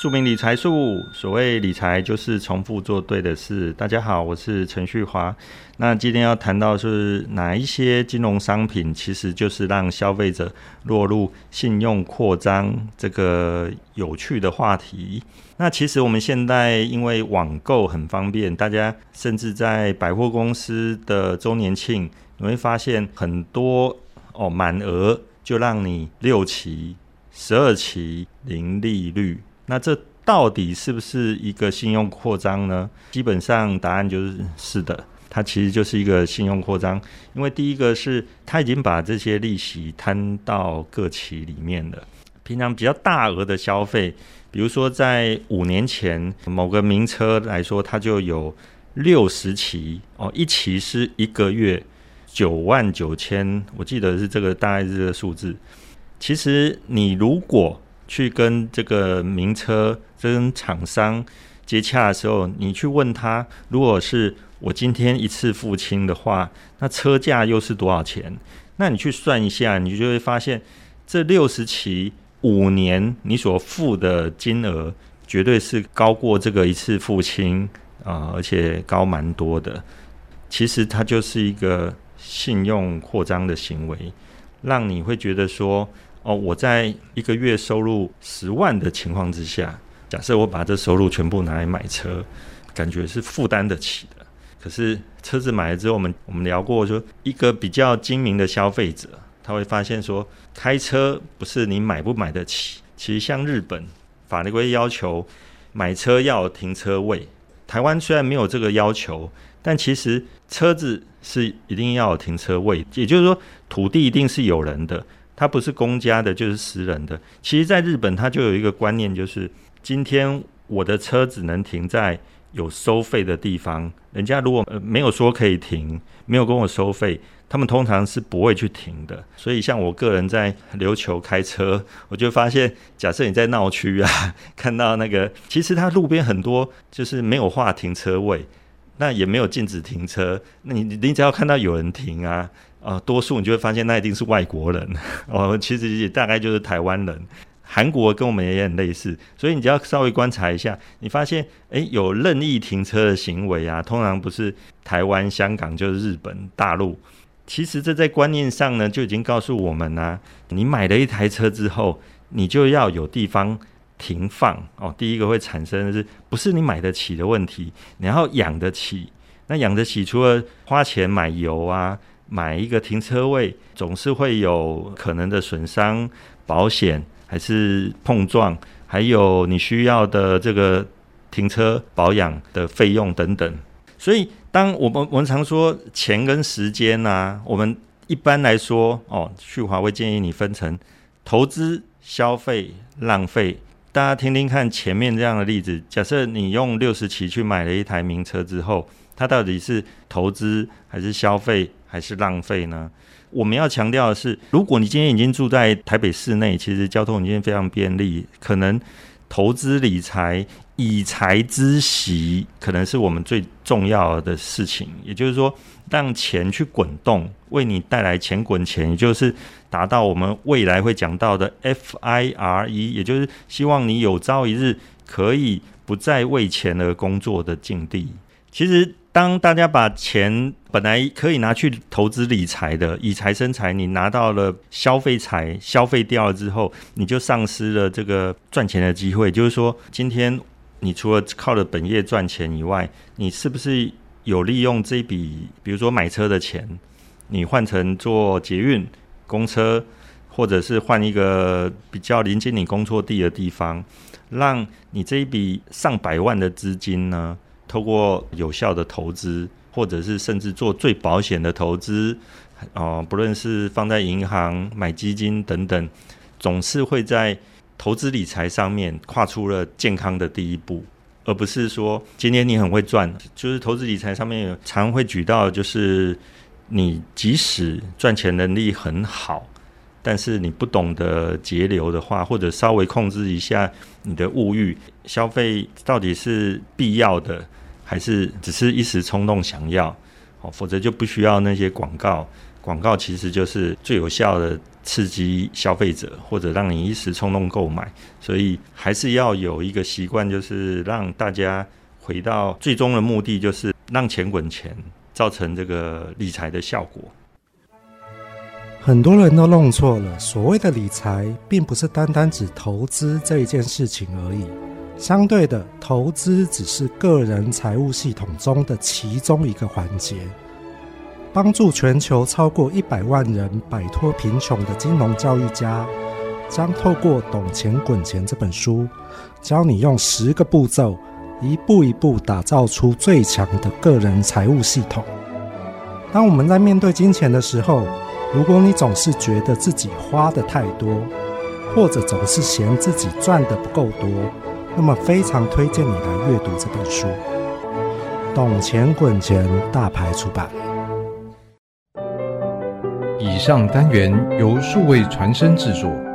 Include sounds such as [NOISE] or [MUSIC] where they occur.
庶民理财术，所谓理财就是重复做对的事。大家好，我是陈旭华。那今天要谈到是哪一些金融商品，其实就是让消费者落入信用扩张这个有趣的话题。那其实我们现在因为网购很方便，大家甚至在百货公司的周年庆，你会发现很多哦，满额就让你六期、十二期零利率。那这到底是不是一个信用扩张呢？基本上答案就是是的，它其实就是一个信用扩张。因为第一个是它已经把这些利息摊到各期里面了。平常比较大额的消费，比如说在五年前某个名车来说，它就有六十期哦，一期是一个月九万九千，我记得是这个大概是这个数字。其实你如果去跟这个名车跟厂商接洽的时候，你去问他，如果是我今天一次付清的话，那车价又是多少钱？那你去算一下，你就会发现，这六十期五年你所付的金额，绝对是高过这个一次付清啊，而且高蛮多的。其实它就是一个信用扩张的行为，让你会觉得说。哦，我在一个月收入十万的情况之下，假设我把这收入全部拿来买车，感觉是负担得起的。可是车子买了之后，我们我们聊过说，一个比较精明的消费者，他会发现说，开车不是你买不买得起。其实像日本法律规要求买车要有停车位，台湾虽然没有这个要求，但其实车子是一定要有停车位，也就是说，土地一定是有人的。它不是公家的，就是私人的。其实，在日本，它就有一个观念，就是今天我的车只能停在有收费的地方。人家如果呃没有说可以停，没有跟我收费，他们通常是不会去停的。所以，像我个人在琉球开车，我就发现，假设你在闹区啊，[LAUGHS] 看到那个，其实它路边很多就是没有划停车位，那也没有禁止停车。那你你只要看到有人停啊。啊、呃，多数你就会发现那一定是外国人 [LAUGHS] 哦，其实也大概就是台湾人。韩国跟我们也很类似，所以你只要稍微观察一下，你发现诶有任意停车的行为啊，通常不是台湾、香港就是日本、大陆。其实这在观念上呢，就已经告诉我们呢、你买了一台车之后，你就要有地方停放哦。第一个会产生的是不是你买得起的问题，你要养得起。那养得起，除了花钱买油啊。买一个停车位，总是会有可能的损伤、保险还是碰撞，还有你需要的这个停车保养的费用等等。所以，当我们我们常说钱跟时间呐、啊，我们一般来说哦，旭华会建议你分成投资、消费、浪费。大家听听看前面这样的例子，假设你用六十期去买了一台名车之后，它到底是投资还是消费？还是浪费呢？我们要强调的是，如果你今天已经住在台北市内，其实交通已经非常便利，可能投资理财、以财知息，可能是我们最重要的事情。也就是说，让钱去滚动，为你带来钱滚钱，也就是达到我们未来会讲到的 FIRE，也就是希望你有朝一日可以不再为钱而工作的境地。其实。当大家把钱本来可以拿去投资理财的，以财生财，你拿到了消费财，消费掉了之后，你就丧失了这个赚钱的机会。就是说，今天你除了靠着本业赚钱以外，你是不是有利用这笔，比如说买车的钱，你换成坐捷运、公车，或者是换一个比较临近你工作地的地方，让你这一笔上百万的资金呢？透过有效的投资，或者是甚至做最保险的投资，哦、不论是放在银行、买基金等等，总是会在投资理财上面跨出了健康的第一步，而不是说今天你很会赚，就是投资理财上面常会举到，就是你即使赚钱能力很好。但是你不懂得节流的话，或者稍微控制一下你的物欲，消费到底是必要的，还是只是一时冲动想要？哦，否则就不需要那些广告广告其实就是最有效的刺激消费者，或者让你一时冲动购买。所以还是要有一个习惯，就是让大家回到最终的目的，就是让钱滚钱，造成这个理财的效果。很多人都弄错了，所谓的理财，并不是单单指投资这一件事情而已。相对的，投资只是个人财务系统中的其中一个环节。帮助全球超过一百万人摆脱贫穷的金融教育家，将透过《懂钱滚钱》这本书，教你用十个步骤，一步一步打造出最强的个人财务系统。当我们在面对金钱的时候，如果你总是觉得自己花得太多，或者总是嫌自己赚得不够多，那么非常推荐你来阅读这本书，《懂钱滚钱》大牌出版。以上单元由数位传声制作。